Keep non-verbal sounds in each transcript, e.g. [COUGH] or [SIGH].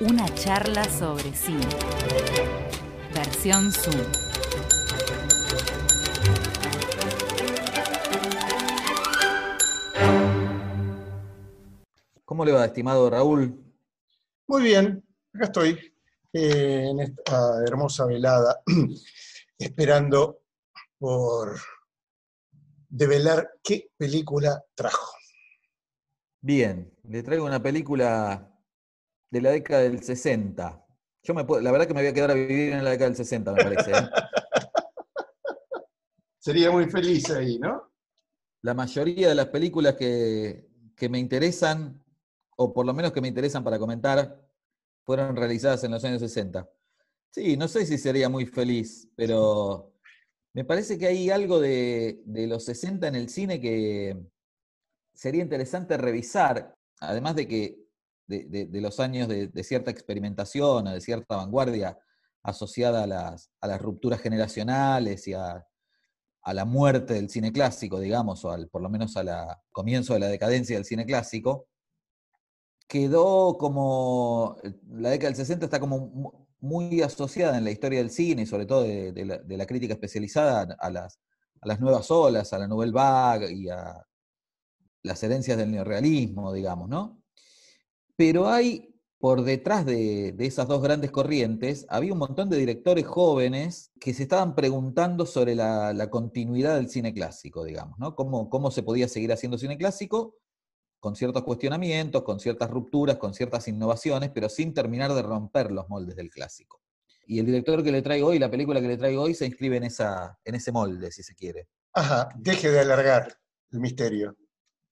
Una charla sobre cine. Versión Zoom. ¿Cómo le va, estimado Raúl? Muy bien, acá estoy eh, en esta hermosa velada, [CLEARS THROAT] esperando por develar qué película trajo. Bien, le traigo una película de la década del 60. Yo me puedo- la verdad que me voy a quedar a vivir en la década del 60, me parece. ¿eh? [LAUGHS] Sería muy feliz ahí, ¿no? La mayoría de las películas que, que me interesan, o por lo menos que me interesan para comentar, fueron realizadas en los años 60. Sí, no sé si sería muy feliz, pero me parece que hay algo de, de los 60 en el cine que sería interesante revisar, además de que de, los años de, cierta experimentación o de cierta vanguardia asociada a las, a las rupturas generacionales y a, a la muerte del cine clásico, digamos, o al, por lo menos al comienzo de la decadencia del cine clásico, quedó como, la década del 60 está como mu- muy asociada en la historia del cine, sobre todo de, la, de la crítica especializada a las, a las nuevas olas, a la Nouvelle Vague y a las herencias del neorrealismo, digamos, ¿no? Pero hay, por detrás de, de esas dos grandes corrientes, había un montón de directores jóvenes que se estaban preguntando sobre la, la continuidad del cine clásico, digamos, ¿no? Cómo, cómo se podía seguir haciendo cine clásico con ciertos cuestionamientos, con ciertas rupturas, con ciertas innovaciones, pero sin terminar de romper los moldes del clásico. Y el director que le traigo hoy, la película que le traigo hoy, se inscribe en, esa, en ese molde, si se quiere. Ajá, deje de alargar el misterio.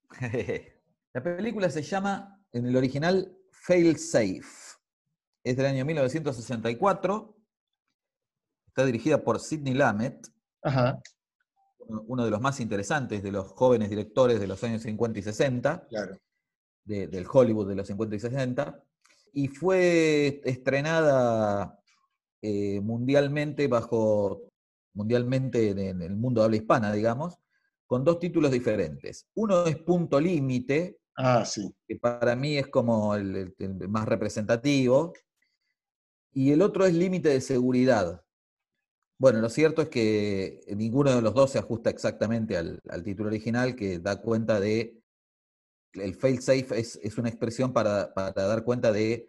[LAUGHS] La película se llama, en el original, Fail Safe. Es del año 1964. Está dirigida por Sidney Lumet, Ajá, uno de los más interesantes de los jóvenes directores de los años 50 y 60, claro. de- del Hollywood de los 50 y 60. Y fue estrenada eh, mundialmente bajo, mundialmente en en el mundo de habla hispana, digamos, con dos títulos diferentes. Uno es Punto Límite, Ah, sí. que para mí es como el, más representativo, y el otro es límite de seguridad. Bueno, lo cierto es que ninguno de los dos se ajusta exactamente al, al título original, que da cuenta de, el fail safe es, es una expresión para, para dar cuenta de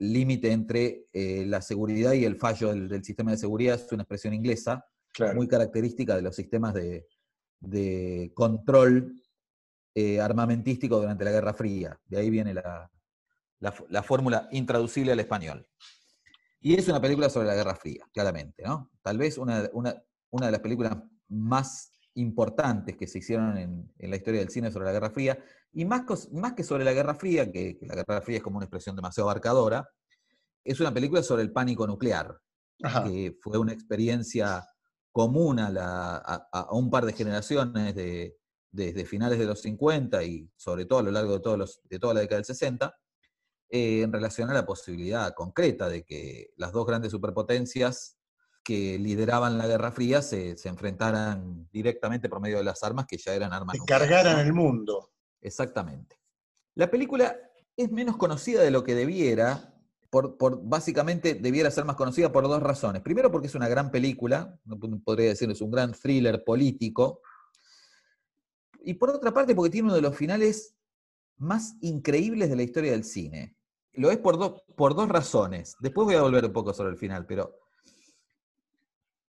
límite entre eh, la seguridad y el fallo del, del sistema de seguridad, es una expresión inglesa, Claro. muy característica de los sistemas de, de control eh, armamentístico durante la Guerra Fría. De ahí viene la, la la fórmula intraducible al español. Y es una película sobre la Guerra Fría, claramente, ¿no? Tal vez una, una- una de las películas más importantes que se hicieron en, en la historia del cine sobre la Guerra Fría, y más, más que sobre la Guerra Fría, que, que la Guerra Fría es como una expresión demasiado abarcadora, es una película sobre el pánico nuclear Ajá. que fue una experiencia común a, la- a- a un par de generaciones de- desde finales de los 50 y sobre todo a lo largo de, todos los- de toda la década del 60, eh, en relación a la posibilidad concreta de que las dos grandes superpotencias que lideraban la Guerra Fría se, se enfrentaran directamente por medio de las armas que ya eran armas Que cargaran ¿no? el mundo. Exactamente. La película es menos conocida de lo que debiera, por, por- básicamente debiera ser más conocida por dos razones. Primero porque es una gran película, podría decir, es un gran thriller político. Y por otra parte porque tiene uno de los finales más increíbles de la historia del cine. Lo es por, por dos razones. Después voy a volver un poco sobre el final, pero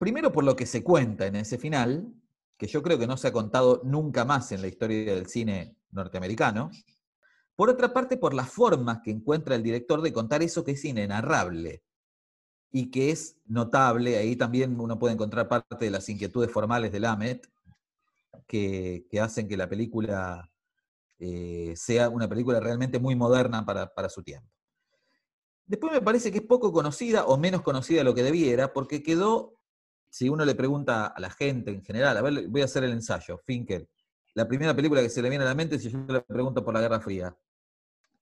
Primero por lo que se cuenta en ese final, que yo creo que no se ha contado nunca más en la historia del cine norteamericano. Por otra parte, por las formas que encuentra el director de contar eso que es inenarrable y que es notable. Ahí también uno puede encontrar parte de las inquietudes formales de Lamet, que, hacen que la película eh, sea una película realmente muy moderna para, para su tiempo. Después me parece que es poco conocida o menos conocida de lo que debiera, porque quedó, si uno le pregunta a la gente en general, a ver, voy a hacer el ensayo, Finkel, la primera película que se le viene a la mente si yo le pregunto por la Guerra Fría.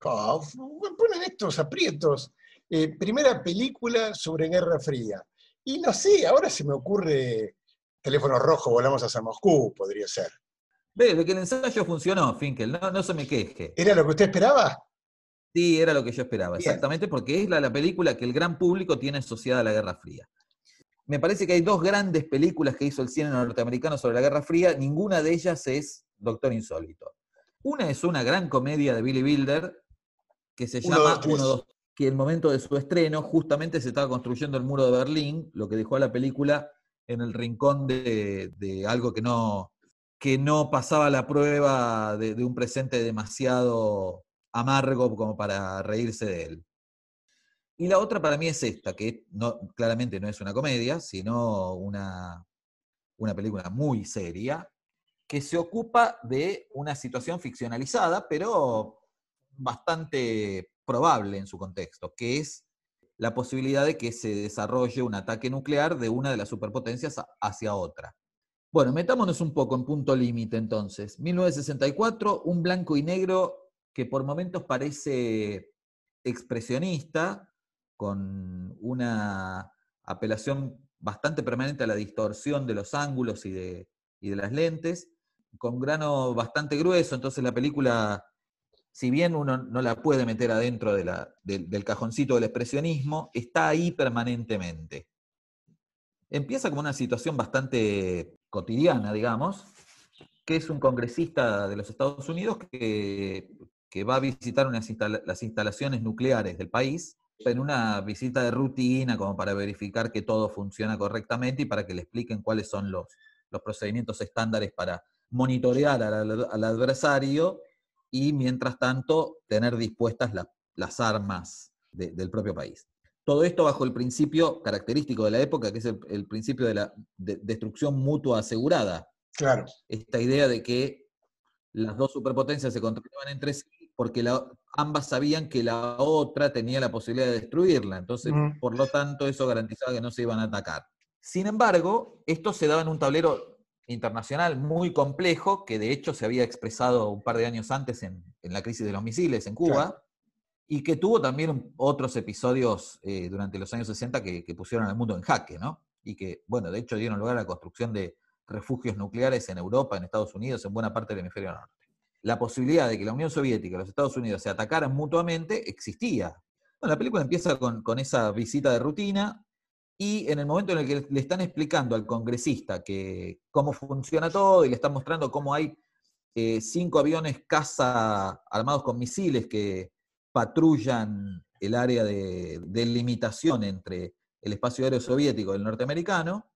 Oh, ponen estos aprietos. Eh, primera película sobre Guerra Fría. Y no sé, ahora se me ocurre Teléfono Rojo, volamos hacia Moscú, podría ser. Ve, de que el ensayo funcionó, Finkel, no, no se me queje. ¿Era lo que usted esperaba? Sí, era lo que yo esperaba, exactamente, porque es la, la película que el gran público tiene asociada a la Guerra Fría. Me parece que hay dos grandes películas que hizo el cine norteamericano sobre la Guerra Fría, ninguna de ellas es Doctor Insólito. Una es una gran comedia de Billy Wilder que se Uno, llama dos, tres. Uno, dos, que en el momento de su estreno justamente se estaba construyendo el muro de Berlín, lo que dejó a la película en el rincón de, algo que no, que no pasaba la prueba de, de un presente demasiado amargo como para reírse de él. Y la otra para mí es esta, que no, claramente no es una comedia, sino una, una película muy seria, que se ocupa de una situación ficcionalizada, pero bastante probable en su contexto, que es la posibilidad de que se desarrolle un ataque nuclear de una de las superpotencias hacia otra. Bueno, metámonos un poco en punto límite entonces. 1964, un blanco y negro que por momentos parece expresionista, con una apelación bastante permanente a la distorsión de los ángulos y de, y de las lentes, con grano bastante grueso, entonces la película, si bien uno no la puede meter adentro de del- cajoncito del expresionismo, está ahí permanentemente. Empieza como una situación bastante cotidiana, digamos, que es un congresista de los Estados Unidos que, que va a visitar unas instala- las instalaciones nucleares del país en una visita de rutina como para verificar que todo funciona correctamente y para que le expliquen cuáles son los, los procedimientos estándares para monitorear al adversario y mientras tanto tener dispuestas la- las armas de- del propio país. Todo esto bajo el principio característico de la época, que es el, el principio de la de- destrucción mutua asegurada. Claro. Esta idea de que las dos superpotencias se controlaban entre sí porque la- ambas sabían que la otra tenía la posibilidad de destruirla. Entonces, Ujú. por lo tanto, eso garantizaba que no se iban a atacar. Sin embargo, esto se daba en un tablero internacional muy complejo, que de hecho se había expresado un par de años antes en, en la crisis de los misiles en Cuba, Claro. y que tuvo también otros episodios eh, durante los años 60 que, que pusieron al mundo en jaque, ¿no? Y que, bueno, de hecho dieron lugar a la construcción de refugios nucleares en Europa, en Estados Unidos, en buena parte del hemisferio norte. La posibilidad de que la Unión Soviética y los Estados Unidos se atacaran mutuamente existía. Bueno, la película empieza con, con esa visita de rutina y en el momento en el que le están explicando al congresista que cómo funciona todo y le están mostrando cómo hay eh, cinco aviones caza armados con misiles que patrullan el área de delimitación entre el espacio aéreo soviético y el norteamericano,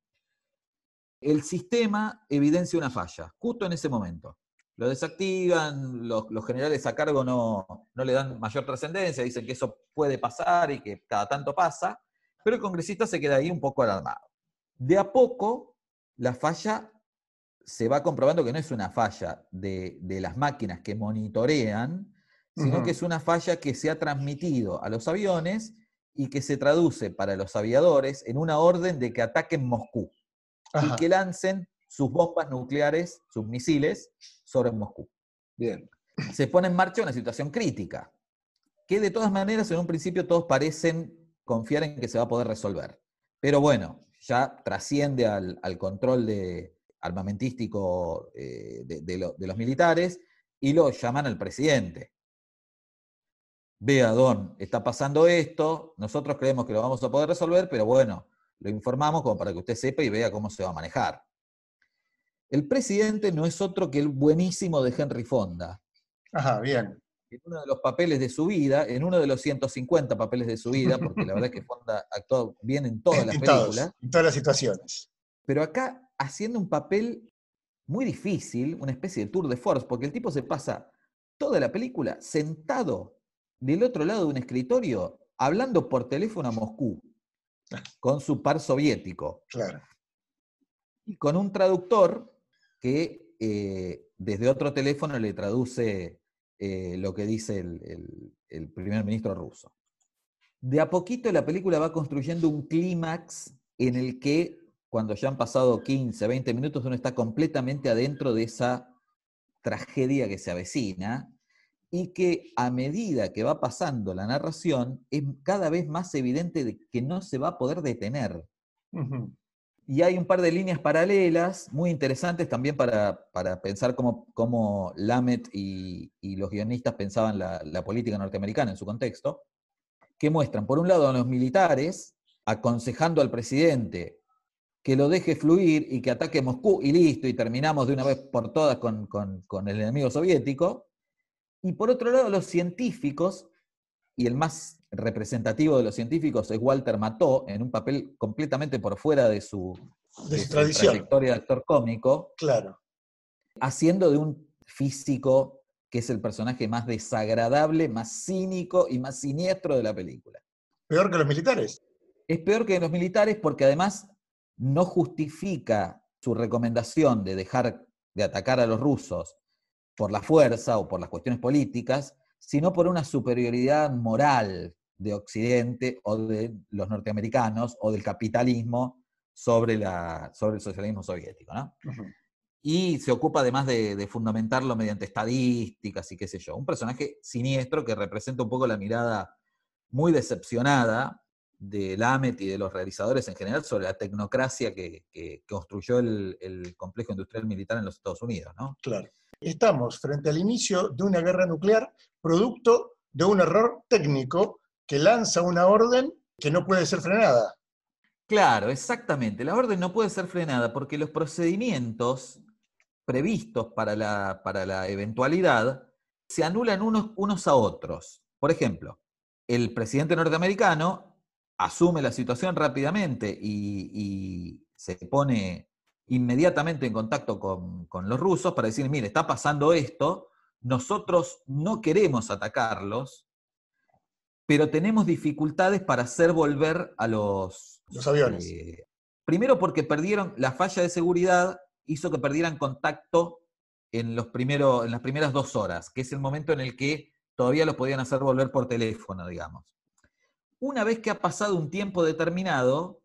el sistema evidencia una falla, justo en ese momento. Lo desactivan, los, los generales a cargo no, no le dan mayor trascendencia, dicen que eso puede pasar y que cada tanto pasa, pero el congresista se queda ahí un poco alarmado. De a poco, la falla se va comprobando que no es una falla de, de las máquinas que monitorean, sino que es una falla que se ha transmitido a los aviones y que se traduce para los aviadores en una orden de que ataquen Moscú Ajá. y que lancen sus bombas nucleares, sus misiles, sobre Moscú. Bien. Se pone en marcha una situación crítica, que de todas maneras en un principio todos parecen confiar en que se va a poder resolver. Pero bueno, ya trasciende al, al control de, armamentístico eh, de, de lo- de los militares y lo llaman al presidente. Vea, Don, está pasando esto, nosotros creemos que lo vamos a poder resolver, pero bueno, lo informamos como para que usted sepa y vea cómo se va a manejar. El presidente no es otro que el buenísimo de Henry Fonda. Ajá, bien. En uno de los papeles de su vida, en uno de los 150 papeles de su vida, porque la verdad es que [LAUGHS] Fonda actuó bien en todas las En todos, películas, en todas las situaciones. pero acá haciendo un papel muy difícil, una especie de tour de force, porque el tipo se pasa toda la película sentado del otro lado de un escritorio hablando por teléfono a Moscú con su par soviético. Claro. Y con un traductor que eh, desde otro teléfono le traduce eh, lo que dice el, primer ministro ruso. De a poquito la película va construyendo un clímax en el que cuando ya han pasado 15, 20 minutos uno está completamente adentro de esa tragedia que se avecina y que a medida que va pasando la narración es cada vez más evidente de que no se va a poder detener. Y hay un par de líneas paralelas muy interesantes también para, para pensar cómo, cómo Lamet y, y, los guionistas pensaban la, política norteamericana en su contexto, que muestran, por un lado, a los militares aconsejando al presidente que lo deje fluir y que ataque Moscú y listo, y terminamos de una vez por todas con, con, con el enemigo soviético. Y por otro lado, los científicos, y el más representativo de los científicos es Walter Mató, en un papel completamente por fuera de su, de su tradición. trayectoria de actor cómico. Claro. Haciendo de un físico que es el personaje más desagradable, más cínico y más siniestro de la película. Peor que los militares. Es peor que los militares porque además no justifica su recomendación de dejar de atacar a los rusos por la fuerza o por las cuestiones políticas, sino por una superioridad moral de Occidente o de los norteamericanos o del capitalismo sobre, la, sobre el socialismo soviético. ¿no? Y se ocupa además de, de fundamentarlo mediante estadísticas y qué sé yo. Un personaje siniestro que representa un poco la mirada muy decepcionada de Lamet y de los realizadores en general sobre la tecnocracia que, que construyó el, el complejo industrial militar en los Estados Unidos. ¿no? Claro. Estamos frente al inicio de una guerra nuclear producto de un error técnico que lanza una orden que no puede ser frenada. Claro, exactamente. La orden no puede ser frenada porque los procedimientos previstos para la, para la eventualidad se anulan unos, unos a otros. Por ejemplo, el presidente norteamericano asume la situación rápidamente y, y se pone inmediatamente en contacto con, con, los rusos para decir, mire, está pasando esto, nosotros no queremos atacarlos, pero tenemos dificultades para hacer volver a los... Los aviones. Eh, primero porque perdieron, la falla de seguridad hizo que perdieran contacto en, los primero, en las primeras dos horas, que es el momento en el que todavía los podían hacer volver por teléfono, digamos. Una vez que ha pasado un tiempo determinado,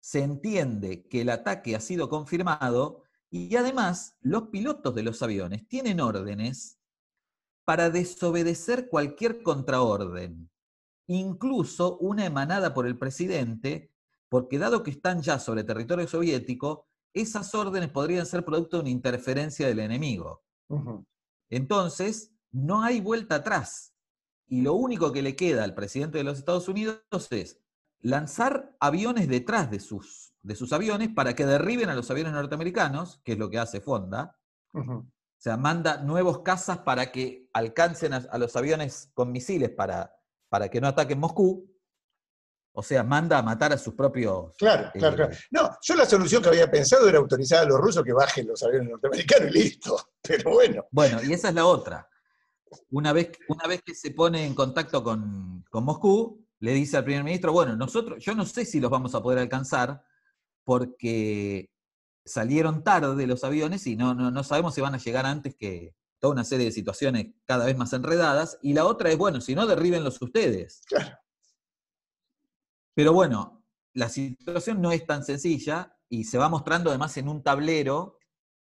se entiende que el ataque ha sido confirmado y además los pilotos de los aviones tienen órdenes para desobedecer cualquier contraorden, incluso una emanada por el presidente, porque dado que están ya sobre territorio soviético, esas órdenes podrían ser producto de una interferencia del enemigo. Uh -huh. Entonces, no hay vuelta atrás. Y lo único que le queda al presidente de los Estados Unidos es lanzar aviones detrás de sus, de sus aviones para que derriben a los aviones norteamericanos, que es lo que hace Fonda. Uh -huh. O sea, manda nuevos cazas para que alcancen a, a los aviones con misiles para, para, que no ataquen Moscú. O sea, manda a matar a sus propios. Claro, claro, eh, claro. No, yo la solución que había pensado era autorizar a los rusos que bajen los aviones norteamericanos y listo. [LAUGHS] Pero bueno. Bueno, y esa es la otra. Una vez, una vez que se pone en contacto con, con Moscú, le dice al primer ministro, bueno, nosotros, yo no sé si los vamos a poder alcanzar porque salieron tarde los aviones y no, no, no sabemos si van a llegar antes que toda una serie de situaciones cada vez más enredadas. Y la otra es, bueno, si no, derríbenlos ustedes. Claro. Pero bueno, la situación no es tan sencilla y se va mostrando además en un tablero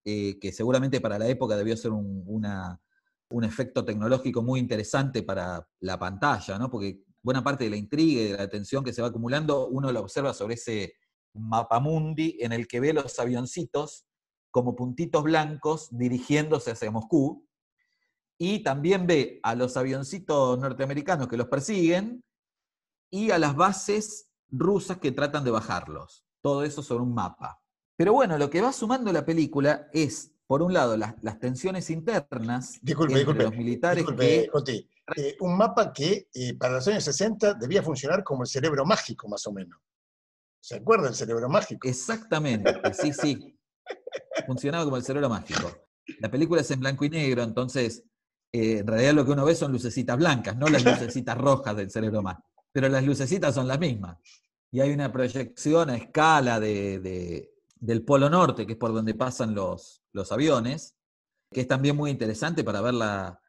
eh, que seguramente para la época debió ser un, una, un efecto tecnológico muy interesante para la pantalla, ¿no? Porque buena parte de la intriga y de la tensión que se va acumulando, uno lo observa sobre ese mapamundi en el que ve los avioncitos como puntitos blancos dirigiéndose hacia Moscú, y también ve a los avioncitos norteamericanos que los persiguen y a las bases rusas que tratan de bajarlos. Todo eso sobre un mapa. Pero bueno, lo que va sumando la película es, por un lado, las, las tensiones internas disculpe, entre disculpe, los militares disculpe, que... Eh, un mapa que eh, para los años 60 debía funcionar como el cerebro mágico, más o menos. ¿Se acuerda el cerebro mágico? Exactamente, sí, sí. Funcionaba como el cerebro mágico. La película es en blanco y negro, entonces eh, en realidad lo que uno ve son lucecitas blancas, no las lucecitas rojas del cerebro mágico. Pero las lucecitas son las mismas. Y hay una proyección a escala de, del Polo Norte, que es por donde pasan los, los aviones, que es también muy interesante para ver la,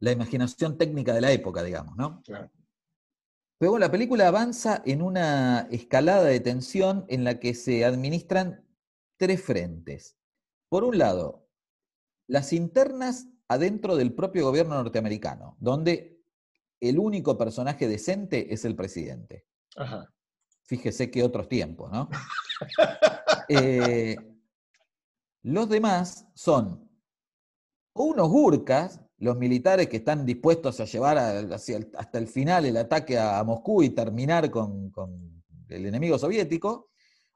la imaginación técnica de la época, digamos, ¿no? Claro. Luego la película avanza en una escalada de tensión en la que se administran tres frentes. Por un lado, las internas adentro del propio gobierno norteamericano, donde el único personaje decente es el presidente. Ajá. Fíjese que otros tiempos, ¿no? [LAUGHS] Eh, los demás son unos gurkas, los militares que están dispuestos a llevar hasta el final el ataque a, Moscú y terminar con, el enemigo soviético,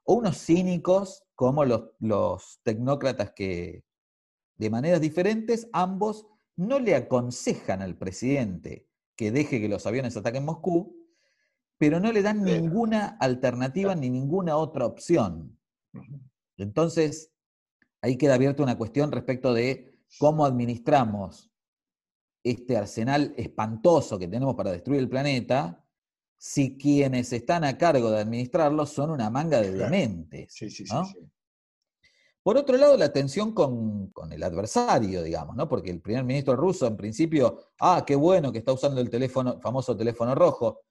o unos cínicos como los, los tecnócratas que, de maneras diferentes, ambos no le aconsejan al presidente que deje que los aviones ataquen Moscú, pero no le dan ninguna alternativa ni ninguna otra opción. Entonces, ahí queda abierta una cuestión respecto de cómo administramos este arsenal espantoso que tenemos para destruir el planeta, si quienes están a cargo de administrarlo son una manga de dementes. Sí, sí, sí, ¿no? sí. Por otro lado, la tensión con, con, el adversario, digamos, ¿no? Porque el primer ministro ruso, en principio, ah, qué bueno que está usando el teléfono, famoso teléfono rojo,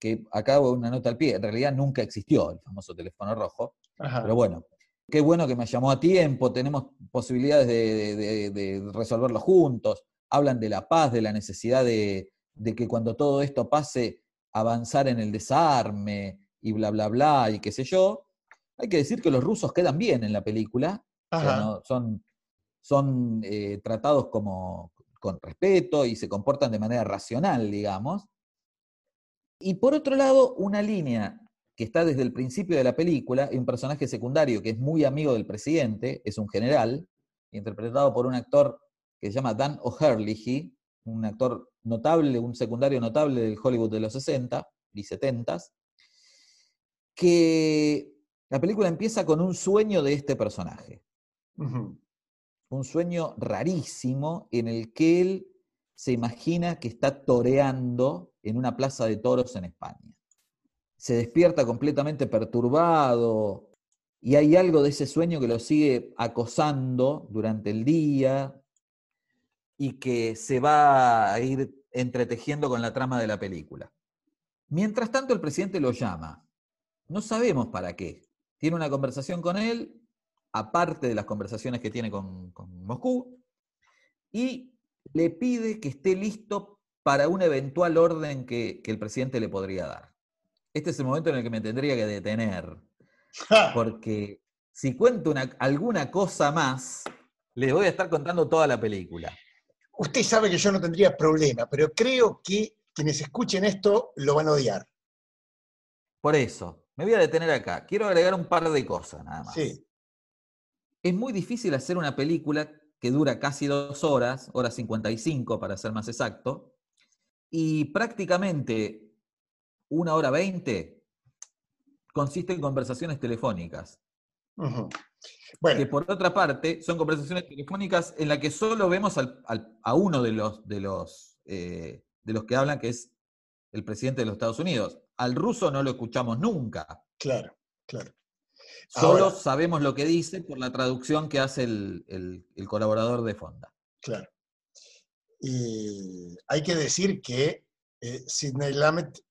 que acabo una nota al pie, en realidad nunca existió el famoso teléfono rojo, Ajá. pero bueno, qué bueno que me llamó a tiempo, tenemos posibilidades de, de- de resolverlo juntos, hablan de la paz, de la necesidad de, de que cuando todo esto pase, avanzar en el desarme y bla, bla, bla, y qué sé yo. Hay que decir que los rusos quedan bien en la película, o sea, Ajá. no- son, son eh, tratados como con respeto y se comportan de manera racional, digamos. Y por otro lado, una línea que está desde el principio de la película, y un personaje secundario que es muy amigo del presidente, es un general, interpretado por un actor que se llama Dan O'Herlihy, un actor notable, un secundario notable del Hollywood de los 60 y 70, que la película empieza con un sueño de este personaje un sueño rarísimo en el que él se imagina que está toreando en una plaza de toros en España. Se despierta completamente perturbado y hay algo de ese sueño que lo sigue acosando durante el día y que se va a ir entretejiendo con la trama de la película. Mientras tanto, el presidente lo llama. No sabemos para qué. Tiene una conversación con él, aparte de las conversaciones que tiene con, con Moscú, y le pide que esté listo para una eventual orden que, que el presidente le podría dar. Este es el momento en el que me tendría que detener, porque si cuento una- alguna cosa más, les voy a estar contando toda la película. Usted sabe que yo no tendría problema, pero creo que quienes escuchen esto lo van a odiar. Por eso, me voy a detener acá. Quiero agregar un par de cosas nada más. Sí. Es muy difícil hacer una película que dura casi dos horas, hora 55 para ser más exacto, y prácticamente una hora veinte consiste en conversaciones telefónicas. Bueno, Que por otra parte son conversaciones telefónicas en las que solo vemos al- al- a uno de los, de, los, eh, de los que hablan, que es el presidente de los Estados Unidos. Al ruso no lo escuchamos nunca. claro, claro. Solo Ahora- sabemos lo que dice por la traducción que hace el, el- el colaborador de Fonda. Claro. Y hay que decir que eh, Sidney Lamet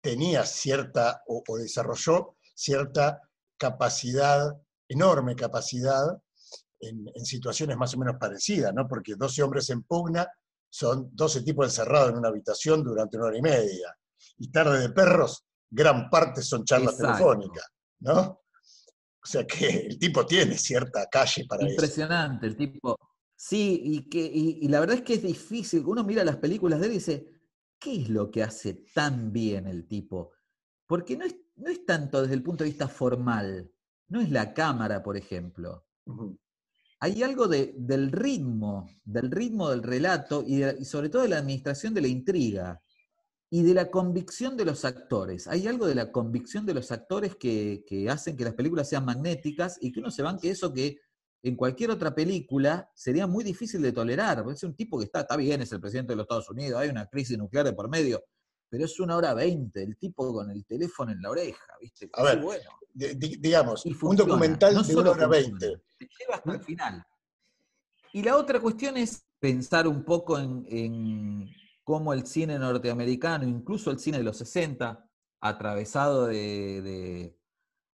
tenía cierta, o, o desarrolló cierta capacidad, enorme capacidad, en, en situaciones más o menos parecidas, ¿no? Porque 12 hombres en pugna son 12 tipos encerrados en una habitación durante una hora y media. Y tarde de perros, gran parte son charlas Exacto. telefónicas, ¿no? O sea que el tipo tiene cierta calle para eso. Impresionante el tipo. Sí, y, que, y, y la verdad es que es difícil. Uno mira las películas de él y dice, ¿qué es lo que hace tan bien el tipo? Porque no es, no es tanto desde el punto de vista formal. No es la cámara, por ejemplo. Hay algo de- del ritmo, del ritmo del relato y, de- y sobre todo de la administración de la intriga. y de la convicción de los actores. Hay algo de la convicción de los actores que, que hacen que las películas sean magnéticas y que uno se van que eso que en cualquier otra película sería muy difícil de tolerar. Es un tipo que está, está bien, es el presidente de los Estados Unidos, hay una crisis nuclear de por medio, pero es una hora veinte, el tipo con el teléfono en la oreja, ¿viste? A ver, bueno. di- di- digamos, Y un documental no de una hora veinte. Te lleva hasta el final. Y la otra cuestión es pensar un poco en, en cómo el cine norteamericano, incluso el cine de los 60, atravesado de, de-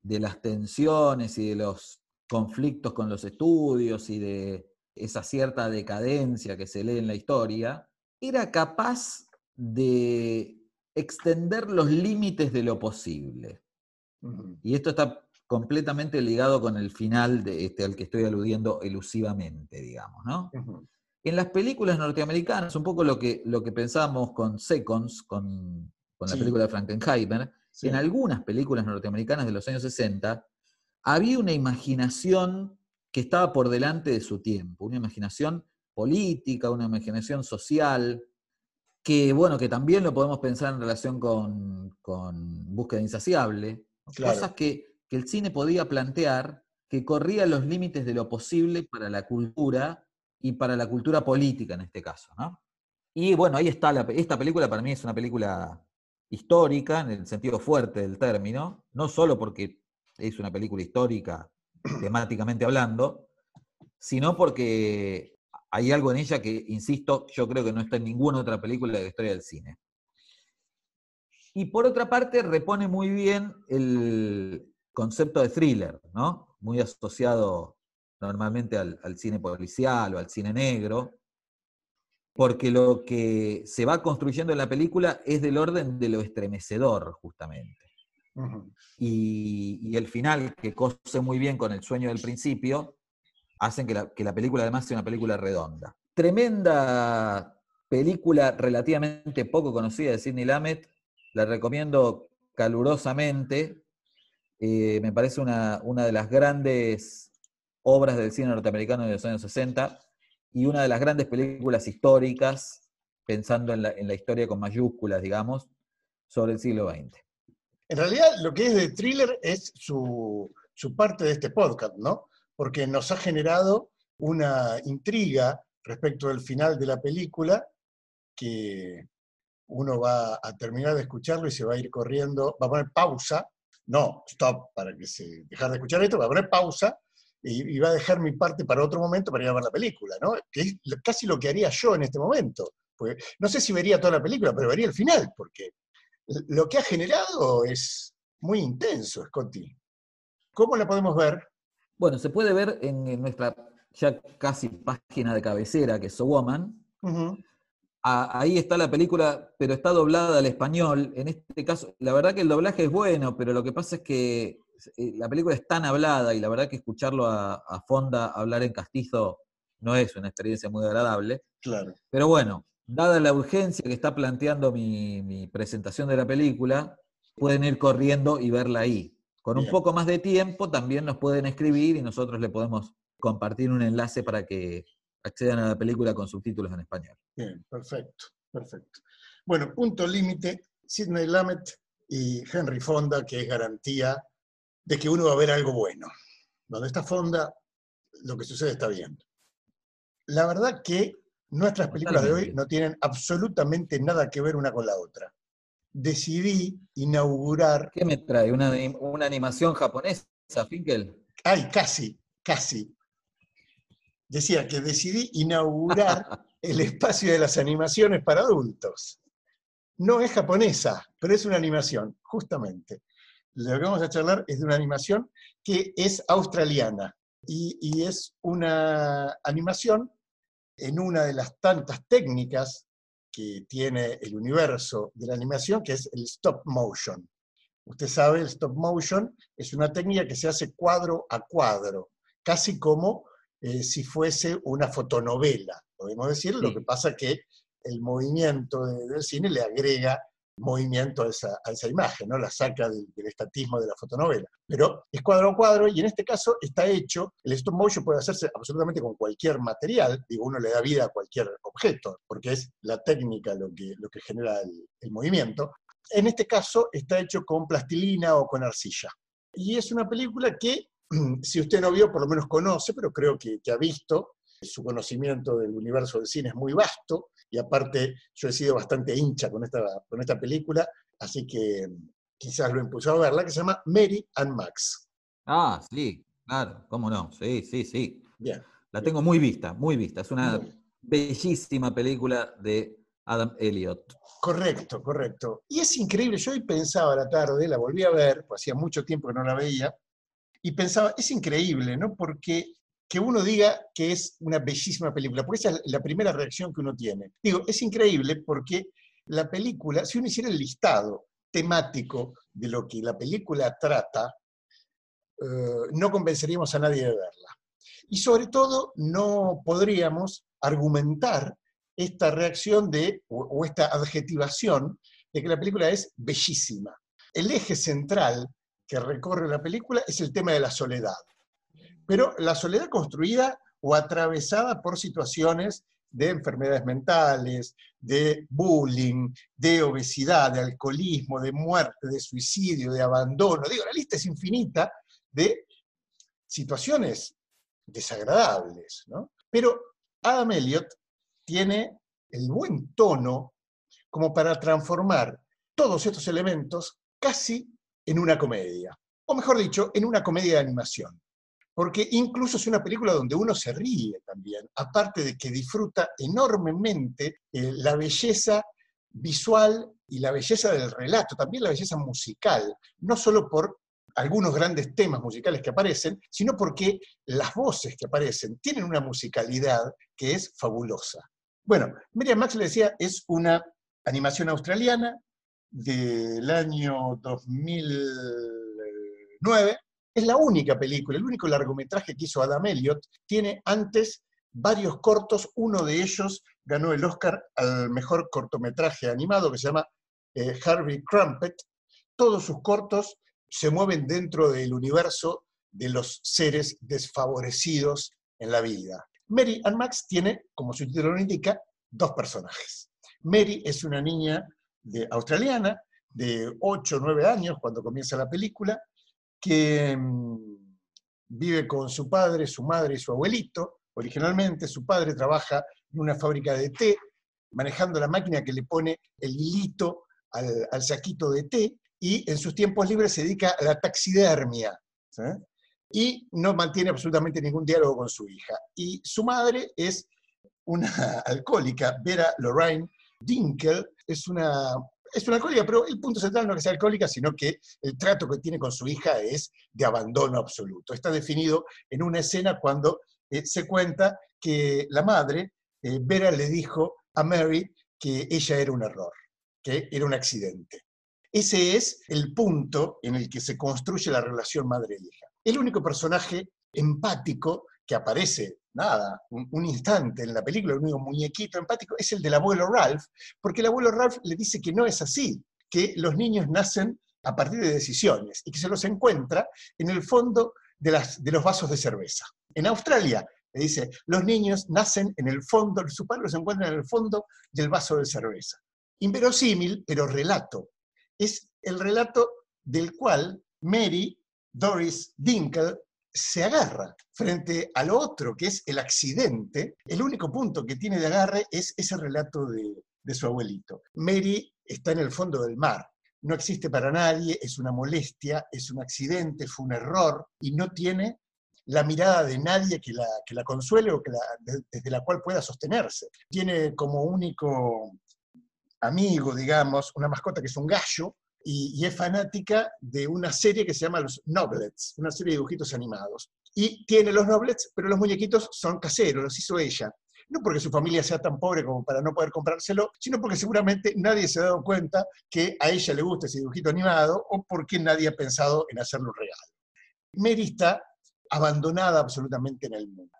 de las tensiones y de los conflictos con los estudios y de esa cierta decadencia que se lee en la historia, era capaz de extender los límites de lo posible. Y esto está completamente ligado con el final de este, al que estoy aludiendo elusivamente, digamos, ¿no? En las películas norteamericanas, un poco lo que, lo que pensábamos con Seconds, con, con la película de Frankenheimer, Sí. en algunas películas norteamericanas de los años 60, había una imaginación que estaba por delante de su tiempo, una imaginación política, una imaginación social, que bueno, que también lo podemos pensar en relación con, con Búsqueda Insaciable, Claro. cosas que, que el cine podía plantear que corrían los límites de lo posible para la cultura y para la cultura política en este caso, ¿no? Y bueno, ahí está, la, esta película para mí es una película histórica en el sentido fuerte del término, no solo porque es una película histórica temáticamente hablando, sino porque hay algo en ella que, insisto, yo creo que no está en ninguna otra película de la historia del cine. Y por otra parte, repone muy bien el concepto de thriller, ¿no? Muy asociado normalmente al, al cine policial o al cine negro, porque lo que se va construyendo en la película es del orden de lo estremecedor, justamente. Y, y el final, que cose muy bien con el sueño del principio, hacen que la, que la película además sea una película redonda. Tremenda película relativamente poco conocida de Sidney Lumet, la recomiendo calurosamente. Eh, me parece una, una de las grandes obras del cine norteamericano de los años 60 y una de las grandes películas históricas, pensando en la, en la historia con mayúsculas, digamos, sobre el siglo XX. En realidad, lo que es de thriller es su, su parte de este podcast, ¿no? Porque nos ha generado una intriga respecto del final de la película que uno va a terminar de escucharlo y se va a ir corriendo, va a poner pausa, no, stop, para que se dejar de escuchar esto, va a poner pausa y, y va a dejar mi parte para otro momento para ir a ver la película, ¿no? Que es casi lo que haría yo en este momento. Pues, no sé si vería toda la película, pero vería el final, porque lo que ha generado es muy intenso, Scotty. ¿Cómo la podemos ver? Bueno, se puede ver en, nuestra ya casi página de cabecera, que es So Woman. Ahí está la película, pero está doblada al español. En este caso, la verdad que el doblaje es bueno, pero lo que pasa es que eh, la película es tan hablada y la verdad que escucharlo a, a Fonda hablar en castizo no es una experiencia muy agradable. Claro. Pero bueno, dada la urgencia que está planteando mi, mi presentación de la película, pueden ir corriendo y verla ahí. Con un Bien. poco más de tiempo también nos pueden escribir y nosotros le podemos compartir un enlace para que accedan a la película con subtítulos en español. Bien, perfecto, perfecto. Bueno, punto límite, Sidney Lumet y Henry Fonda, que es garantía de que uno va a ver algo bueno. Donde está Fonda, lo que sucede está bien. La verdad que nuestras películas de hoy no tienen absolutamente nada que ver una con la otra. Decidí inaugurar, ¿Qué me trae? ¿Una, anim- una animación japonesa, Finkel? ay, casi, casi. Decía que decidí inaugurar [LAUGHS] el espacio de las animaciones para adultos. No es japonesa, pero es una animación, justamente. Lo que vamos a charlar es de una animación que es australiana y, y es una animación en una de las tantas técnicas que tiene el universo de la animación, que es el stop motion. Usted sabe, el stop motion es una técnica que se hace cuadro a cuadro, casi como eh, si fuese una fotonovela, podemos decir, lo que pasa que el movimiento de- del cine le agrega movimiento a esa, a esa imagen, ¿no? la saca del, del, estatismo de la fotonovela. Pero es cuadro a cuadro y en este caso está hecho, el stop motion puede hacerse absolutamente con cualquier material, digo, uno le da vida a cualquier objeto, porque es la técnica lo que, lo que genera el, el movimiento. En este caso está hecho con plastilina o con arcilla. Y es una película que, [CLEARS THROAT] si usted no vio, por lo menos conoce, pero creo que, que ha visto, su conocimiento del universo del cine es muy vasto, y aparte yo he sido bastante hincha con esta, con esta película, así que quizás lo impulsó a verla, que se llama Mary and Max. Ah, sí, claro, cómo no, sí, sí, sí. Bien. La tengo muy vista, muy vista. Es una bellísima película de Adam Elliot. Correcto, correcto. Y es increíble, yo hoy pensaba a la tarde, la volví a ver, pues hacía mucho tiempo que no la veía, y pensaba, es increíble, ¿no? Porque que uno diga que es una bellísima película, porque esa es la primera reacción que uno tiene. Digo, es increíble porque la película, si uno hiciera el listado temático de lo que la película trata, eh, no convenceríamos a nadie de verla. Y sobre todo, no podríamos argumentar esta reacción de, o, o esta adjetivación de que la película es bellísima. El eje central que recorre la película es el tema de la soledad pero la soledad construida o atravesada por situaciones de enfermedades mentales, de bullying, de obesidad, de alcoholismo, de muerte, de suicidio, de abandono. Digo, la lista es infinita de situaciones desagradables. Pero Adam Elliot tiene el buen tono como para transformar todos estos elementos casi en una comedia, o mejor dicho, en una comedia de animación porque incluso es una película donde uno se ríe también, aparte de que disfruta enormemente eh, la belleza visual y la belleza del relato, también la belleza musical, no solo por algunos grandes temas musicales que aparecen, sino porque las voces que aparecen tienen una musicalidad que es fabulosa. Bueno, Miriam Max le decía, es una animación australiana del año 2009, es la única película, el único largometraje que hizo Adam Elliot. Tiene antes varios cortos, uno de ellos ganó el Oscar al mejor cortometraje animado que se llama eh, Harvey Crumpet. Todos sus cortos se mueven dentro del universo de los seres desfavorecidos en la vida. Mary and Max tiene, como su título lo indica, dos personajes. Mary es una niña de, australiana de 8 o 9 años cuando comienza la película, que mm, vive con su padre, su madre y su abuelito. Originalmente su padre trabaja en una fábrica de té, manejando la máquina que le pone el hilito al, saquito de té, y en sus tiempos libres se dedica a la taxidermia. Y no mantiene absolutamente ningún diálogo con su hija. Y su madre es una [LAUGHS] alcohólica, Vera Lorraine Dinkel, es una es una alcohólica, pero el punto central no es que sea alcohólica, sino que el trato que tiene con su hija es de abandono absoluto. Está definido en una escena cuando eh, se cuenta que la madre, eh, Vera, le dijo a Mary que ella era un error, que era un accidente. Ese es el punto en el que se construye la relación madre-hija. El único personaje empático que aparece nada, un, instante en la película, el único muñequito empático es el del abuelo Ralph, porque el abuelo Ralph le dice que no es así, que los niños nacen a partir de decisiones y que se los encuentra en el fondo de, los vasos de cerveza. En Australia, le dice, los niños nacen en el fondo, su padre los encuentra en el fondo del vaso de cerveza. Inverosímil, pero relato. Es el relato del cual Mary Doris Dinkle se agarra frente al otro, que es el accidente, el único punto que tiene de agarre es ese relato de, su abuelito. Mary está en el fondo del mar, no existe para nadie, es una molestia, es un accidente, fue un error, y no tiene la mirada de nadie que la, que la consuele o que desde la cual pueda sostenerse. Tiene como único amigo, digamos, una mascota que es un gallo, y, es fanática de una serie que se llama Los Noblets, una serie de dibujitos animados. Y tiene los Noblets, pero los muñequitos son caseros, los hizo ella. No porque su familia sea tan pobre como para no poder comprárselo, sino porque seguramente nadie se ha dado cuenta que a ella le gusta ese dibujito animado o porque nadie ha pensado en hacerle un regalo. Mary está abandonada absolutamente en el mundo.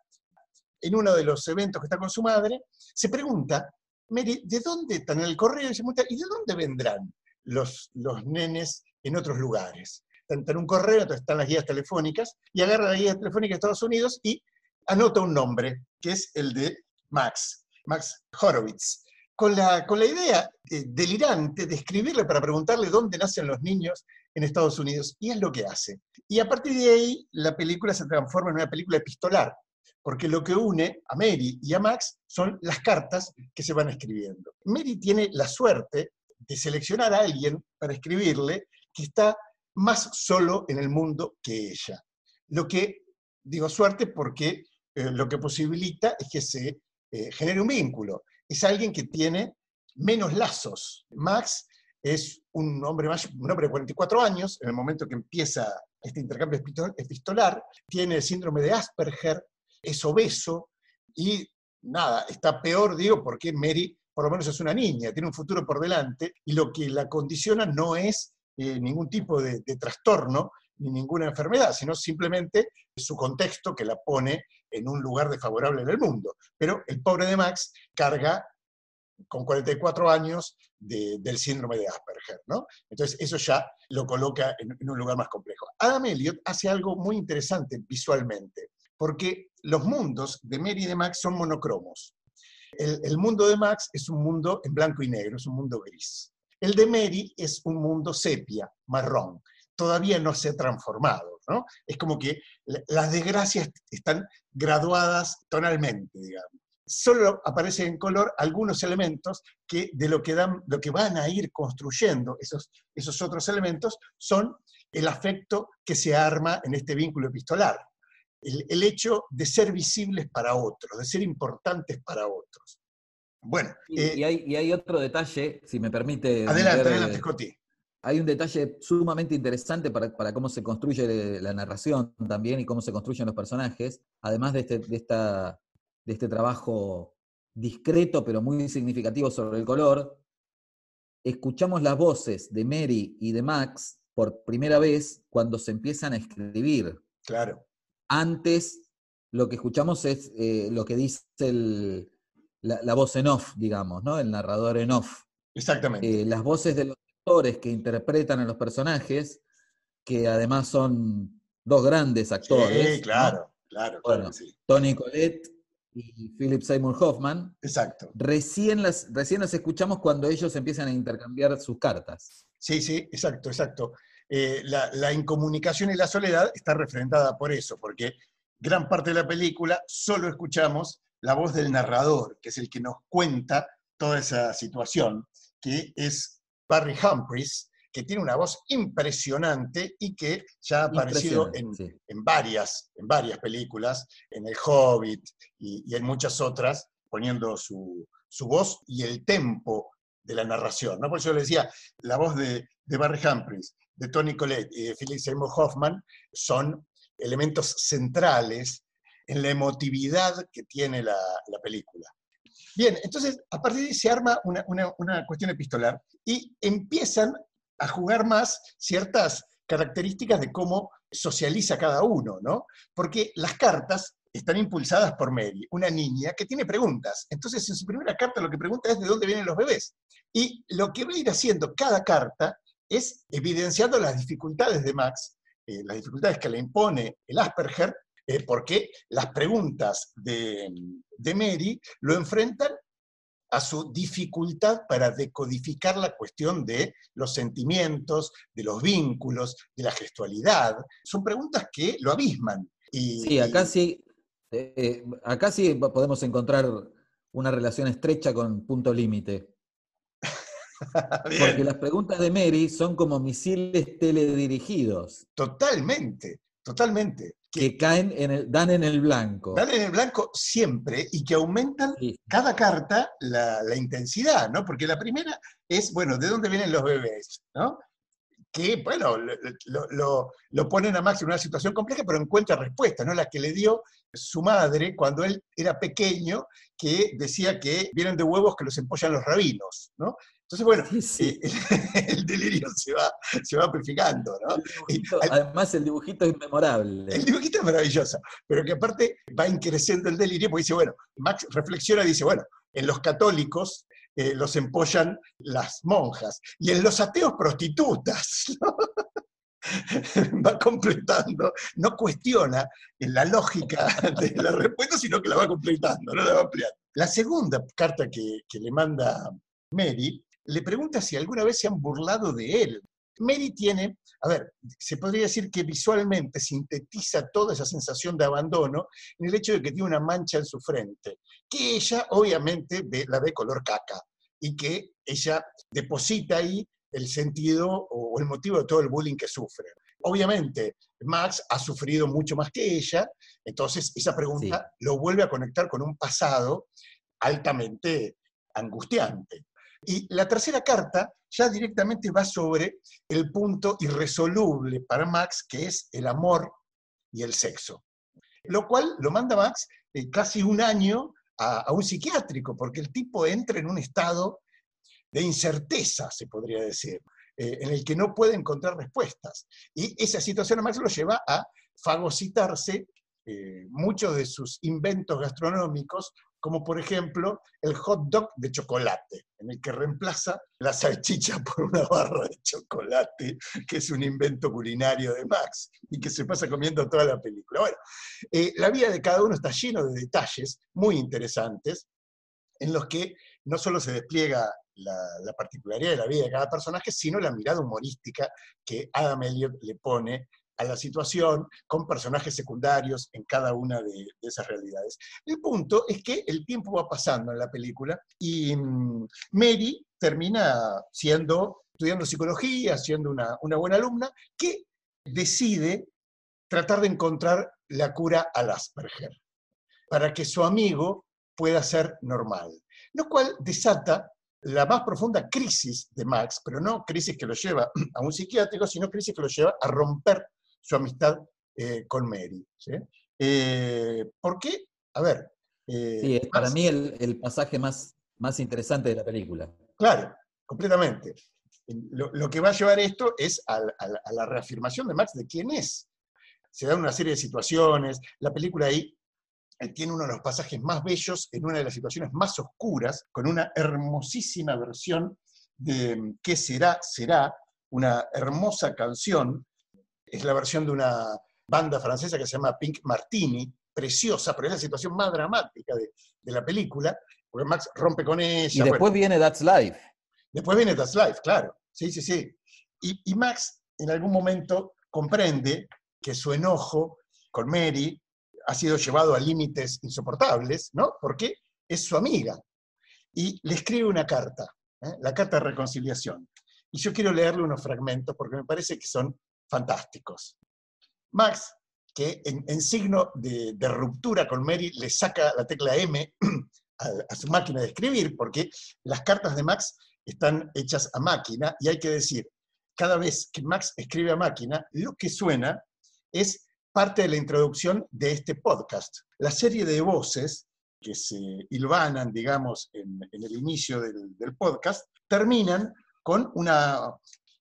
En uno de los eventos que está con su madre, se pregunta, Mary, ¿de dónde están en el correo? Y se pregunta, ¿y de dónde vendrán los, nenes en otros lugares. Está en un correo, están las guías telefónicas, y agarra la guía telefónica de Estados Unidos y anota un nombre, que es el de Max, Max Horowitz, con la, con la idea eh, delirante de escribirle para preguntarle dónde nacen los niños en Estados Unidos, y es lo que hace. Y a partir de ahí, la película se transforma en una película epistolar, porque lo que une a Mary y a Max son las cartas que se van escribiendo. Mary tiene la suerte de seleccionar a alguien para escribirle que está más solo en el mundo que ella. Lo que, digo suerte porque eh, lo que posibilita es que se eh, genere un vínculo. Es alguien que tiene menos lazos. Max es un hombre, más, un hombre de 44 años, en el momento que empieza este intercambio epistolar, tiene el síndrome de Asperger, es obeso y nada, está peor, digo, porque Mary por lo menos es una niña, tiene un futuro por delante y lo que la condiciona no es eh, ningún tipo de, trastorno ni ninguna enfermedad, sino simplemente su contexto que la pone en un lugar desfavorable en el mundo. Pero el pobre de Max carga con 44 años del síndrome de Asperger, ¿no? Entonces eso ya lo coloca en, en, un lugar más complejo. Adam Elliot hace algo muy interesante visualmente, porque los mundos de Mary y de Max son monocromos. El, mundo de Max es un mundo en blanco y negro, es un mundo gris. El de Mary es un mundo sepia, marrón. Todavía no se ha transformado, ¿no? Es como que las desgracias están graduadas tonalmente, digamos solo aparecen en color algunos elementos que de lo que, dan, lo que van a ir construyendo esos, esos otros elementos son el afecto que se arma en este vínculo epistolar. El, hecho de ser visibles para otros, de ser importantes para otros. Bueno. Y, eh, hay, hay, otro detalle, si me permite. Adelante, adelante, Scotty. Hay un detalle sumamente interesante para, para, cómo se construye la narración también y cómo se construyen los personajes, además de, este, de esta de este trabajo discreto pero muy significativo sobre el color, escuchamos las voces de Mary y de Max por primera vez cuando se empiezan a escribir. Claro. Antes lo que escuchamos es eh, lo que dice la, voz en off, digamos, ¿no? El narrador en off. Exactamente. Eh, las voces de los actores que interpretan a los personajes, que además son dos grandes actores. Sí, claro, claro, claro Tony Colette y Philip Seymour Hoffman. Exacto. Recién las, recién las escuchamos cuando ellos empiezan a intercambiar sus cartas. Sí, sí, exacto, exacto. Eh, la, incomunicación y la soledad está referentada por eso, porque gran parte de la película solo escuchamos la voz del narrador, que es el que nos cuenta toda esa situación, que es Barry Humphries, que tiene una voz impresionante y que ya ha aparecido en, varias, en varias películas, en El Hobbit y, en muchas otras, poniendo su, voz y el tempo de la narración. ¿no? Por eso le decía, la voz de, Barry Humphries, de Tony Collette y de Philip Seymour Hoffman son elementos centrales en la emotividad que tiene la, película. Bien, entonces a partir de ahí se arma una, una, cuestión epistolar y empiezan a jugar más ciertas características de cómo socializa cada uno, ¿no? Porque las cartas están impulsadas por Mary, una niña que tiene preguntas. Entonces, en su primera carta lo que pregunta es de dónde vienen los bebés. Y lo que va a ir haciendo cada carta es evidenciando las dificultades de Max, eh, las dificultades que le impone el Asperger, eh, porque las preguntas de, de Mary lo enfrentan a su dificultad para decodificar la cuestión de los sentimientos, de los vínculos, de la gestualidad. Son preguntas que lo abisman. Y, sí, acá sí, eh, acá sí podemos encontrar una relación estrecha con punto límite. [LAUGHS] Porque las preguntas de Mary son como misiles teledirigidos. Totalmente, totalmente que, caen en el, dan en el blanco. Dan en el blanco siempre y que aumentan cada carta la, intensidad, ¿no? Porque la primera es, bueno, ¿de dónde vienen los bebés? ¿no? Que, bueno, lo, lo, ponen a Max en una situación compleja, pero encuentra respuesta, ¿no? La que le dio su madre cuando él era pequeño, que decía que vienen de huevos que los empollan los rabinos, ¿no? Entonces, bueno, eh, [LAUGHS] el, delirio se va, se va amplificando, ¿no? además, el dibujito es memorable. El dibujito es maravilloso, pero que aparte va increciendo el delirio, porque dice, bueno, Max reflexiona y dice, bueno, en los católicos eh, los empollan las monjas, y en los ateos prostitutas. [LAUGHS] ¿no? va completando, no cuestiona la lógica de la respuesta, sino que la va completando, no la va ampliando. La segunda carta que, que le manda Mary le pregunta si alguna vez se han burlado de él. Mary tiene, a ver, se podría decir que visualmente sintetiza toda esa sensación de abandono en el hecho de que tiene una mancha en su frente, que ella obviamente ve- la ve color caca y que ella deposita ahí el sentido o el motivo de todo el bullying que sufre. Obviamente, Max ha sufrido mucho más que ella, entonces esa pregunta lo vuelve a conectar con un pasado altamente angustiante. Y la tercera carta ya directamente va sobre el punto irresoluble para Max, que es el amor y el sexo. Lo cual lo manda Max eh, casi un año a, un psiquiátrico, porque el tipo entra en un estado de incerteza, se podría decir, eh, en el que no puede encontrar respuestas. Y esa situación a Max lo lleva a fagocitarse eh, muchos de sus inventos gastronómicos, como por ejemplo el hot dog de chocolate, en el que reemplaza la salchicha [LAUGHS] por una barra de chocolate, que es un invento culinario de Max y que se pasa comiendo toda la película. Bueno, eh, la vida de cada uno está lleno de detalles muy interesantes en los que no solo se despliega la, la, particularidad de la vida de cada personaje, sino la mirada humorística que Adam Elliot le pone a la situación con personajes secundarios en cada una de, esas realidades. El punto es que el tiempo va pasando en la película y mmm, Mary termina siendo, estudiando psicología, siendo una, una buena alumna, que decide tratar de encontrar la cura al Asperger, para que su amigo pueda ser normal. Lo cual desata la más profunda crisis de Max, pero no crisis que lo lleva [CLEARS THROAT] a un psiquiátrico, sino crisis que lo lleva a romper su amistad eh, con Mary. ¿sí? Eh, ¿Por qué? A ver. Eh, sí, es para mí el, el, pasaje más, más interesante de la película. Claro, completamente. Lo, lo que va a llevar esto es a, a, a, la reafirmación de Max de quién es. Se dan una serie de situaciones, la película ahí tiene uno de los pasajes más bellos en una de las situaciones más oscuras, con una hermosísima versión de ¿Qué será? Será, una hermosa canción. Es la versión de una banda francesa que se llama Pink Martini, preciosa, pero es la situación más dramática de, de la película, porque Max rompe con ella. Y después bueno, viene That's Life. Después viene That's Life, claro. Sí, sí, sí. Y, y Max en algún momento comprende que su enojo con Mary ha sido llevado a límites insoportables, ¿no? Porque es su amiga. Y le escribe una carta, ¿eh? la carta de reconciliación. Y yo quiero leerle unos fragmentos porque me parece que son fantásticos. Max, que en, signo de, ruptura con Mary, le saca la tecla M [CLEARS THROAT] a, su máquina de escribir, porque las cartas de Max están hechas a máquina, y hay que decir, cada vez que Max escribe a máquina, lo que suena es parte de la introducción de este podcast. La serie de voces que se hilvanan, digamos, en, el inicio del, podcast, terminan con una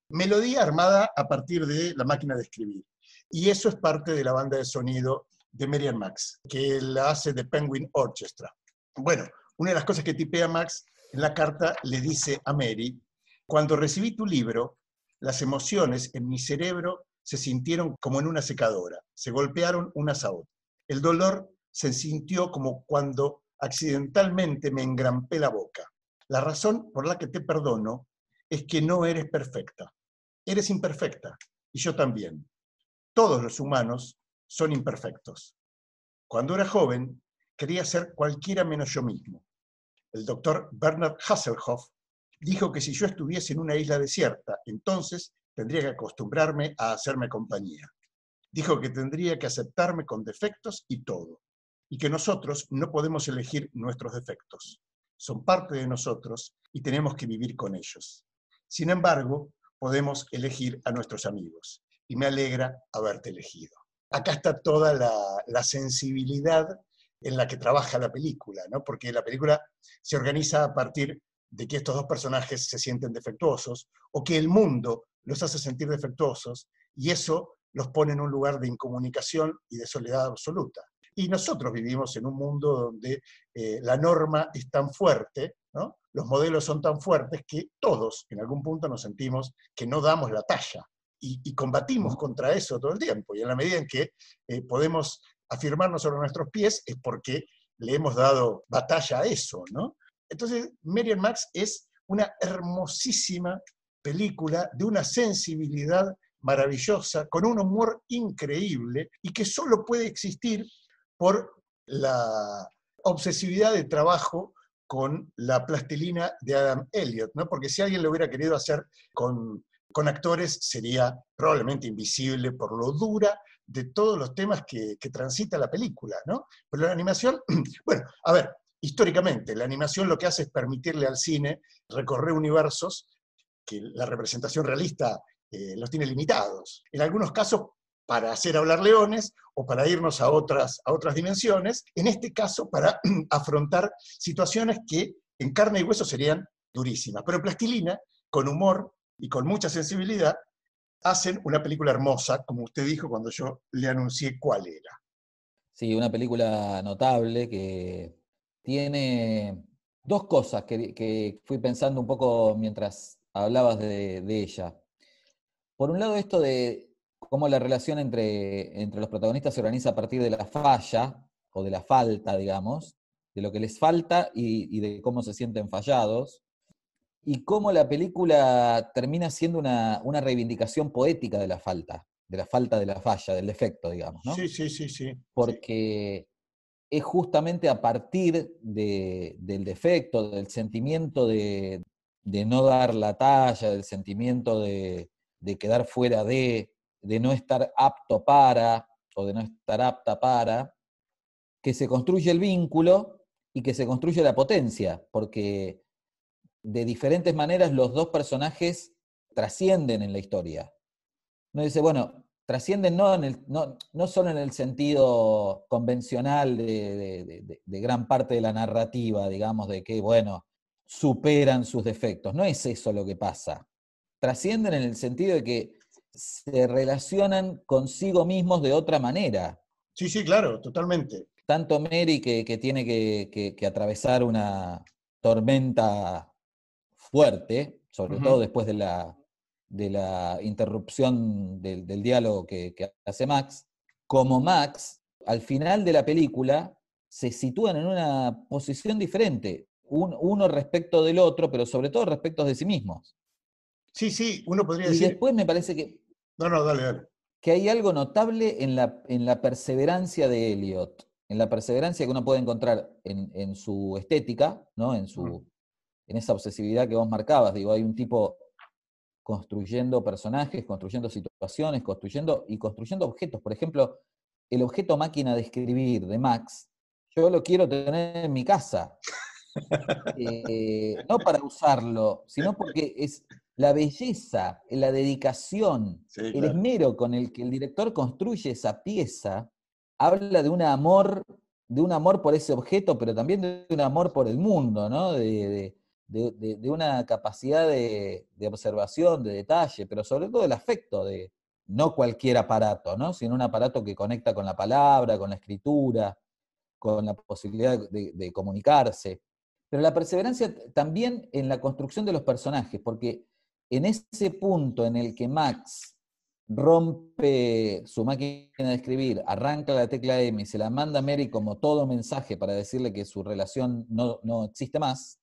melodía armada a partir de la máquina de escribir. Y eso es parte de la banda de sonido de Merian Max, que la hace de Penguin Orchestra. Bueno, una de las cosas que tipea Max en la carta le dice a Mary, cuando recibí tu libro, las emociones en mi cerebro se sintieron como en una secadora, se golpearon unas a otras. El dolor se sintió como cuando accidentalmente me engrampé la boca. La razón por la que te perdono es que no eres perfecta. Eres imperfecta, y yo también. Todos los humanos son imperfectos. Cuando era joven, quería ser cualquiera menos yo mismo. El doctor Bernard Hasselhoff dijo que si yo estuviese en una isla desierta, entonces tendría que acostumbrarme a hacerme compañía. Dijo que tendría que aceptarme con defectos y todo, y que nosotros no podemos elegir nuestros defectos. Son parte de nosotros y tenemos que vivir con ellos. Sin embargo, podemos elegir a nuestros amigos, y me alegra haberte elegido. Acá está toda la, sensibilidad en la que trabaja la película, ¿no? porque la película se organiza a partir de que estos dos personajes se sienten defectuosos o que el mundo los hace sentir defectuosos y eso los pone en un lugar de incomunicación y de soledad absoluta. Y nosotros vivimos en un mundo donde eh, la norma es tan fuerte ¿no? Los modelos son tan fuertes que todos en algún punto nos sentimos que no damos la talla y, y combatimos contra eso todo el tiempo. Y en la medida en que eh, podemos afirmarnos sobre nuestros pies es porque le hemos dado batalla a eso, ¿no? Entonces, Miriam Max es una hermosísima película de una sensibilidad maravillosa, con un humor increíble y que solo puede existir por la obsesividad de trabajo con la plastilina de Adam Elliot, ¿no? Porque si alguien lo hubiera querido hacer con, con actores, sería probablemente invisible por lo dura de todos los temas que, transita la película, ¿no? Pero la animación, [CLEARS THROAT] bueno, a ver, históricamente, la animación lo que hace es permitirle al cine recorrer universos que la representación realista eh, los tiene limitados. En algunos casos para hacer hablar leones o para irnos a otras, a otras dimensiones, en este caso para [CLEARS THROAT] afrontar situaciones que en carne y hueso serían durísimas. Pero Plastilina, con humor y con mucha sensibilidad, hacen una película hermosa, como usted dijo cuando yo le anuncié cuál era. Sí, una película notable que tiene dos cosas que, que fui pensando un poco mientras hablabas de, de ella. Por un lado, esto de cómo la relación entre, entre los protagonistas se organiza a partir de la falla, o de la falta, digamos, de lo que les falta y, y de cómo se sienten fallados, y cómo la película termina siendo una, una, reivindicación poética de la falta, de la falta de la falla, del defecto, digamos, ¿no? Sí, sí, sí, sí. Porque es justamente a partir de, del defecto, del sentimiento de, de no dar la talla, del sentimiento de, de quedar fuera de, de no estar apto para o de no estar apta para, que se construye el vínculo y que se construye la potencia, porque de diferentes maneras los dos personajes trascienden en la historia. Uno dice, bueno, trascienden no, no, no, solo en el sentido convencional de, de, de, gran parte de la narrativa, digamos, de que, bueno, superan sus defectos. No es eso lo que pasa. Trascienden en el sentido de que se relacionan consigo mismos de otra manera. Sí, sí, claro, totalmente. Tanto Mary que, que tiene que, que, que, atravesar una tormenta fuerte, sobre uh -huh. todo después de la, de la interrupción del, del diálogo que, hace Max, como Max, al final de la película, se sitúan en una posición diferente, un, uno respecto del otro, pero sobre todo respecto de sí mismos. Sí, sí, uno podría y decir. Y después me parece que. No, no, dale, dale. Que hay algo notable en la, en la perseverancia de Elliot, en la perseverancia que uno puede encontrar en, en su estética, ¿no? En, su, mm. en esa obsesividad que vos marcabas. Digo, hay un tipo construyendo personajes, construyendo situaciones, construyendo y construyendo objetos. Por ejemplo, el objeto máquina de escribir de Max, yo lo quiero tener en mi casa. [LAUGHS] eh, no para usarlo, sino porque es la belleza, la dedicación, sí, claro. el esmero con el que el director construye esa pieza, habla de un amor, de un amor por ese objeto, pero también de un amor por el mundo, ¿no? De, de, de, de una capacidad de, observación, de detalle, pero sobre todo el afecto de no cualquier aparato, ¿no? Sino un aparato que conecta con la palabra, con la escritura, con la posibilidad de comunicarse. Pero la perseverancia también en la construcción de los personajes, porque en ese punto en el que Max rompe su máquina de escribir, arranca la tecla M y se la manda a Mary como todo mensaje para decirle que su relación no, no existe más,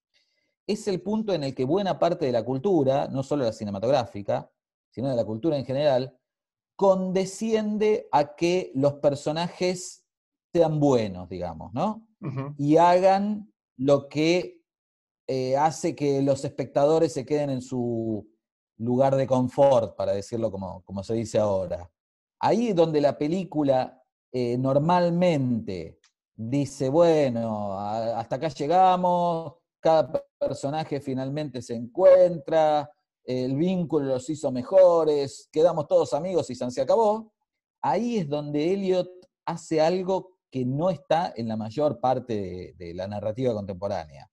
es el punto en el que buena parte de la cultura, no solo la cinematográfica, sino de la cultura en general, condesciende a que los personajes sean buenos, digamos, ¿no? Uh -huh. Y hagan lo que eh, hace que los espectadores se queden en su lugar de confort, para decirlo como, como se dice ahora. Ahí es donde la película eh, normalmente dice, bueno, a, hasta acá llegamos, cada personaje finalmente se encuentra, el vínculo los hizo mejores, quedamos todos amigos y se acabó. Ahí es donde Elliot hace algo que no está en la mayor parte de, de la narrativa contemporánea,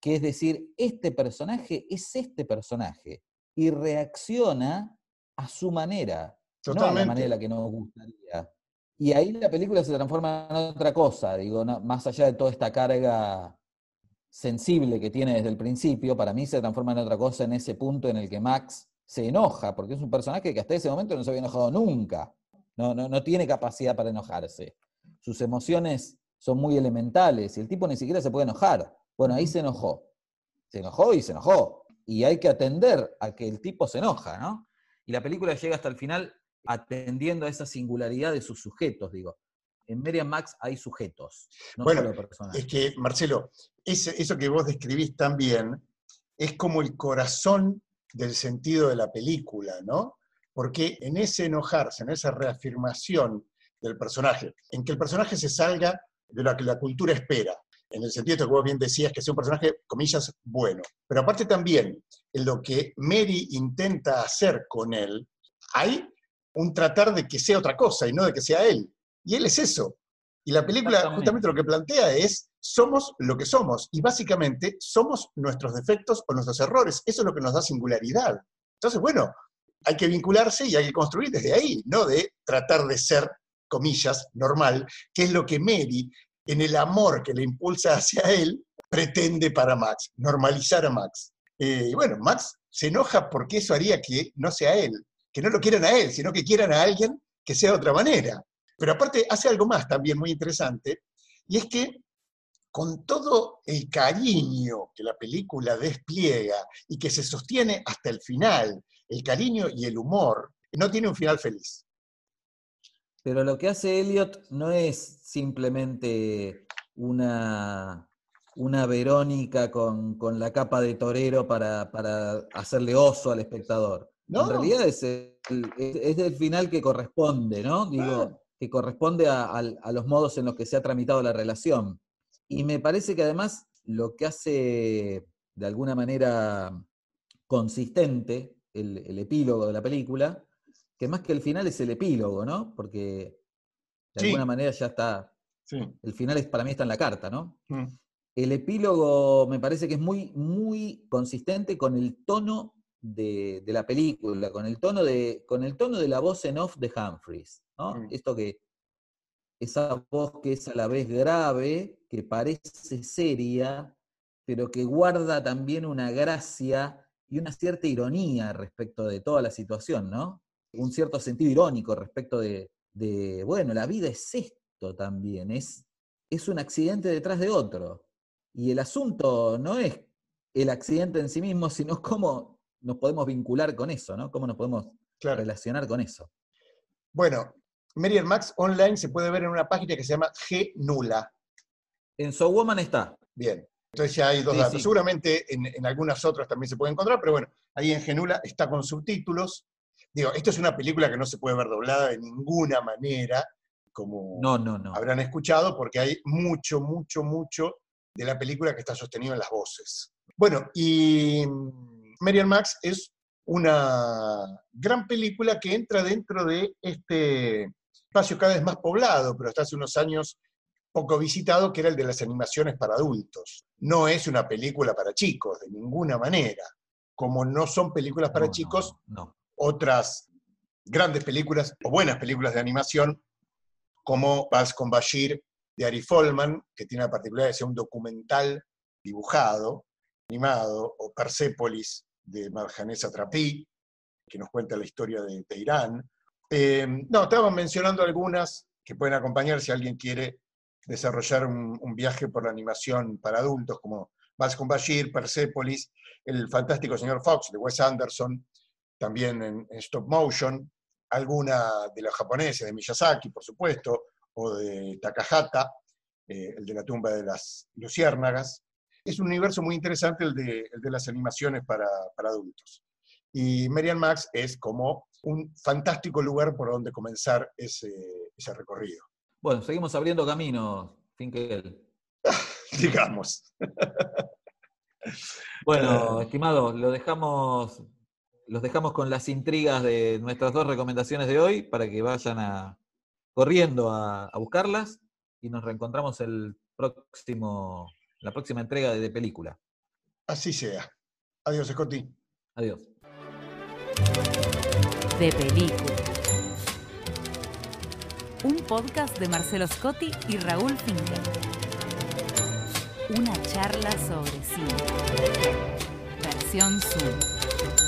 que es decir, este personaje es este personaje y reacciona a su manera, Totalmente. no a la manera que nos gustaría. Y ahí la película se transforma en otra cosa, digo, no, más allá de toda esta carga sensible que tiene desde el principio, para mí se transforma en otra cosa en ese punto en el que Max se enoja, porque es un personaje que hasta ese momento no se había enojado nunca. No, no, no tiene capacidad para enojarse. Sus emociones son muy elementales y el tipo ni siquiera se puede enojar. Bueno, ahí se enojó. Se enojó y se enojó. Y hay que atender a que el tipo se enoja, ¿no? Y la película llega hasta el final atendiendo a esa singularidad de sus sujetos, digo. En Merian Max hay sujetos, no bueno, solo personajes. es que, Marcelo, eso que vos describís también es como el corazón del sentido de la película, ¿no? Porque en ese enojarse, en esa reafirmación del personaje, en que el personaje se salga de lo que la cultura espera, en el sentido de que vos bien decías, que sea un personaje, comillas, bueno. Pero aparte también, en lo que Mary intenta hacer con él, hay un tratar de que sea otra cosa y no de que sea él. Y él es eso. Y la película justamente lo que plantea es, somos lo que somos. Y básicamente somos nuestros defectos o nuestros errores. Eso es lo que nos da singularidad. Entonces, bueno, hay que vincularse y hay que construir desde ahí, no de tratar de ser, comillas, normal, que es lo que Mary, en el amor que le impulsa hacia él, pretende para Max, normalizar a Max. Eh, y bueno, Max se enoja porque eso haría que no sea él, que no lo quieran a él, sino que quieran a alguien que sea de otra manera. Pero aparte hace algo más también muy interesante, y es que con todo el cariño que la película despliega y que se sostiene hasta el final, el cariño y el humor, no tiene un final feliz. Pero lo que hace Elliot no es simplemente una, una Verónica con, con la capa de torero para, para hacerle oso al espectador. No. En realidad es el, es, el final que corresponde, ¿no? Digo, que corresponde a, los modos en los que se ha tramitado la relación. Y me parece que además lo que hace de alguna manera consistente el, el epílogo de la película, que más que el final es el epílogo, ¿no? Porque de Sí. alguna manera ya está, Sí. el final es, para mí está en la carta, ¿no? Mm. El epílogo me parece que es muy, muy consistente con el tono de, de la película, con el, tono de, con el tono de la voz en off de Humphreys, ¿no? Mm. Esto que, esa voz que es a la vez grave, que parece seria, pero que guarda también una gracia y una cierta ironía respecto de toda la situación, ¿no? Un cierto sentido irónico respecto de, de, bueno, la vida es esto también, es, es un accidente detrás de otro. Y el asunto no es el accidente en sí mismo, sino cómo nos podemos vincular con eso, ¿no? Cómo nos podemos Claro. relacionar con eso. Bueno, Mary Max online se puede ver en una página que se llama G Nula. En So Woman está. Bien. Entonces ya hay dos Sí, datos. sí. Seguramente en, en algunas otras también se puede encontrar, pero bueno, ahí en Genula está con subtítulos. Digo, esto es una película que no se puede ver doblada de ninguna manera, como No, no, no. habrán escuchado, porque hay mucho, mucho, mucho de la película que está sostenido en las voces. Bueno, y mm, Marian Max es una gran película que entra dentro de este espacio cada vez más poblado, pero hasta hace unos años poco visitado, que era el de las animaciones para adultos. No es una película para chicos, de ninguna manera. Como no son películas para No, no, chicos, no. Otras grandes películas o buenas películas de animación, como Vals con Bashir de Ari Folman, que tiene la particularidad de ser un documental dibujado, animado, o Persepolis de Marjanés Atrapi, que nos cuenta la historia de, de Irán. Eh, no, estaban mencionando algunas que pueden acompañar si alguien quiere desarrollar un, viaje por la animación para adultos, como Vals con Bashir, Persepolis, El fantástico señor Fox de Wes Anderson, también en, en stop motion, alguna de los japoneses, de Miyazaki, por supuesto, o de Takahata, eh, el de la tumba de las luciérnagas. Es un universo muy interesante el de, el de las animaciones para, para adultos. Y Marian Max es como un fantástico lugar por donde comenzar ese, ese recorrido. Bueno, seguimos abriendo camino, Finkel. [LAUGHS] Digamos. Bueno, estimado, lo dejamos, los dejamos con las intrigas de nuestras dos recomendaciones de hoy para que vayan a, corriendo a, a buscarlas y nos reencontramos el próximo, la próxima entrega de, de película. Así sea. Adiós, Scotty. Adiós. De película. Un podcast de Marcelo Scotti y Raúl Finkel. Una charla sobre cine. Versión Zoom.